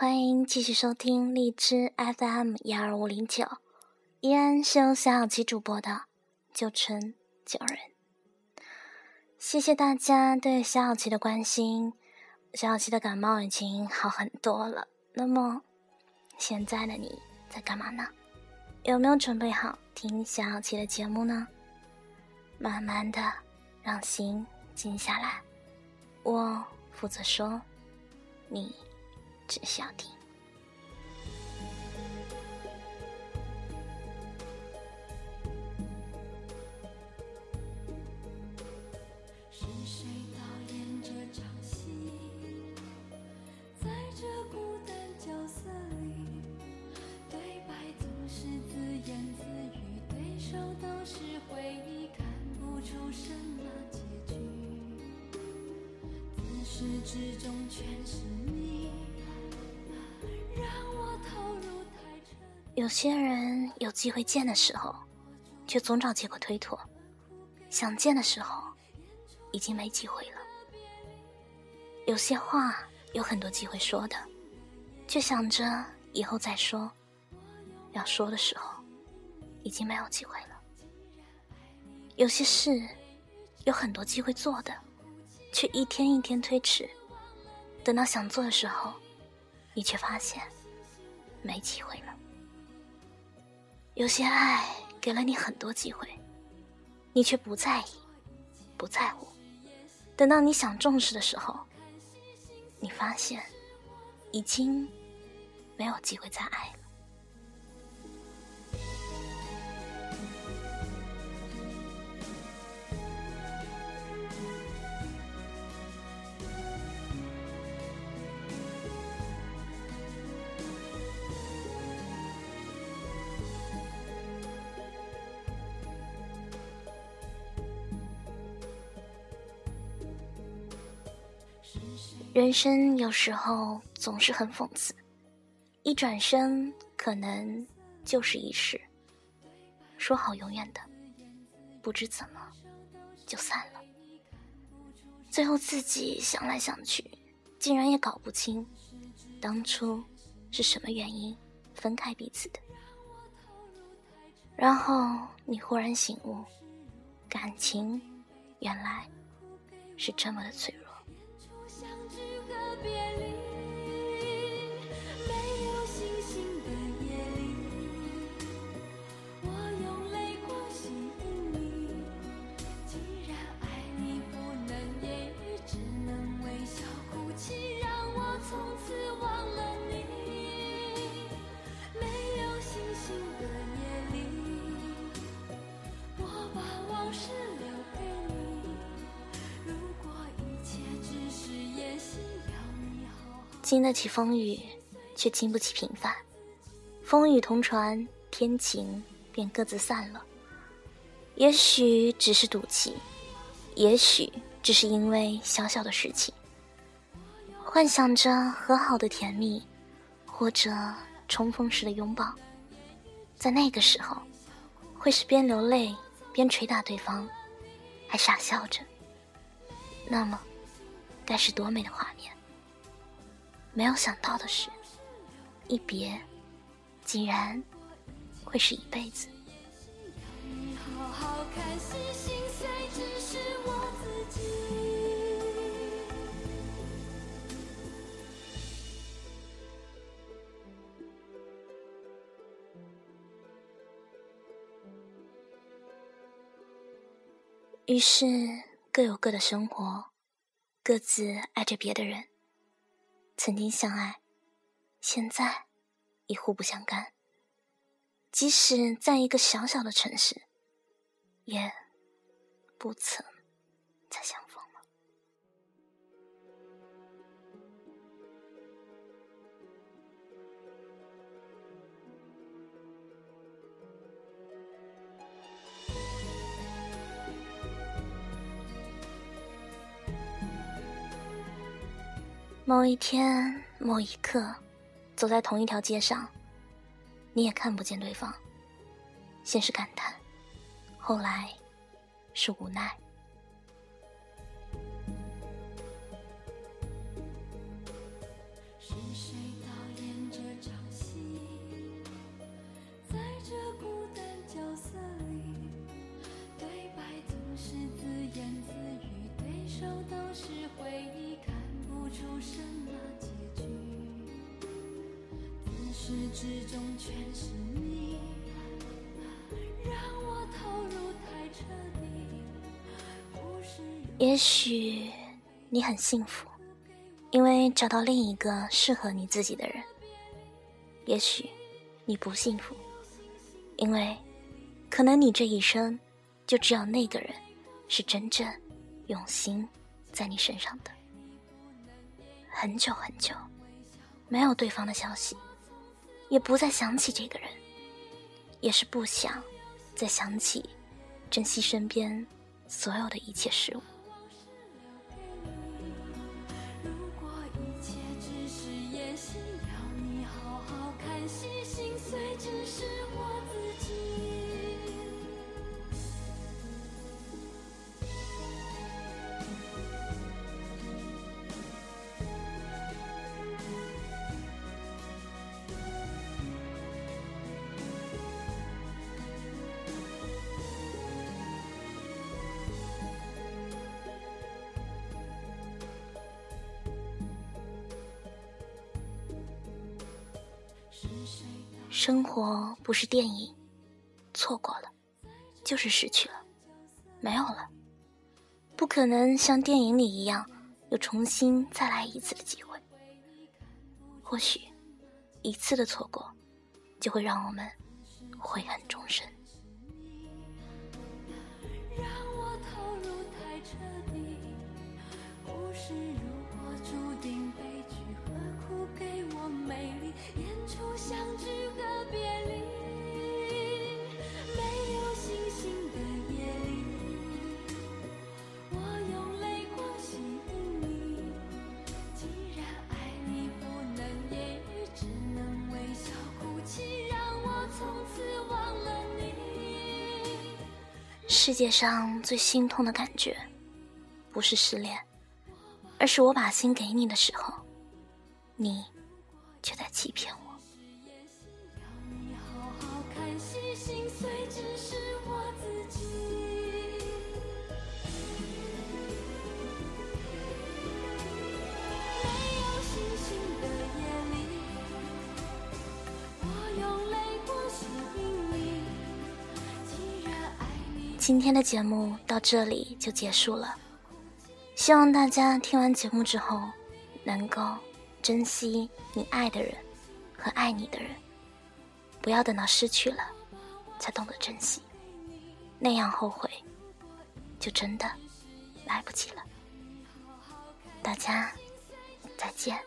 欢迎继续收听荔枝 FM 幺二五零九，依然是由小小七主播的九成九人。谢谢大家对小小七的关心，小小七的感冒已经好很多了。那么，现在的你在干嘛呢？有没有准备好听小小七的节目呢？慢慢的，让心静下来，我负责说，你。只想听。是谁导演这场戏？在这孤单角色里，对白总是自言自语，对手都是回忆，看不出什么结局。自始至终全是你。有些人有机会见的时候，却总找借口推脱；想见的时候，已经没机会了。有些话有很多机会说的，却想着以后再说；要说的时候，已经没有机会了。有些事有很多机会做的，却一天一天推迟，等到想做的时候。你却发现没机会了。有些爱给了你很多机会，你却不在意、不在乎。等到你想重视的时候，你发现已经没有机会再爱了。人生有时候总是很讽刺，一转身可能就是一世。说好永远的，不知怎么就散了。最后自己想来想去，竟然也搞不清当初是什么原因分开彼此的。然后你忽然醒悟，感情原来是这么的脆弱。别离经得起风雨，却经不起平凡。风雨同船，天晴便各自散了。也许只是赌气，也许只是因为小小的事情，幻想着和好的甜蜜，或者重逢时的拥抱。在那个时候，会是边流泪边捶打对方，还傻笑着。那么，该是多美的画面！没有想到的是，一别，竟然会是一辈子。于是，各有各的生活，各自爱着别的人。曾经相爱，现在已互不相干。即使在一个小小的城市，也不曾再相逢。某一天，某一刻，走在同一条街上，你也看不见对方。先是感叹，后来是无奈。始至终全是你，让我投入太彻底也许你很幸福，因为找到另一个适合你自己的人。也许你不幸福，因为可能你这一生就只有那个人是真正用心在你身上的。很久很久，没有对方的消息，也不再想起这个人，也是不想再想起珍惜身边所有的一切事物。生活不是电影，错过了就是失去了，没有了，不可能像电影里一样有重新再来一次的机会。或许一次的错过，就会让我们悔恨终生。世界上最心痛的感觉，不是失恋，而是我把心给你的时候，你却在欺骗我。今天的节目到这里就结束了，希望大家听完节目之后，能够珍惜你爱的人和爱你的人，不要等到失去了才懂得珍惜，那样后悔就真的来不及了。大家再见。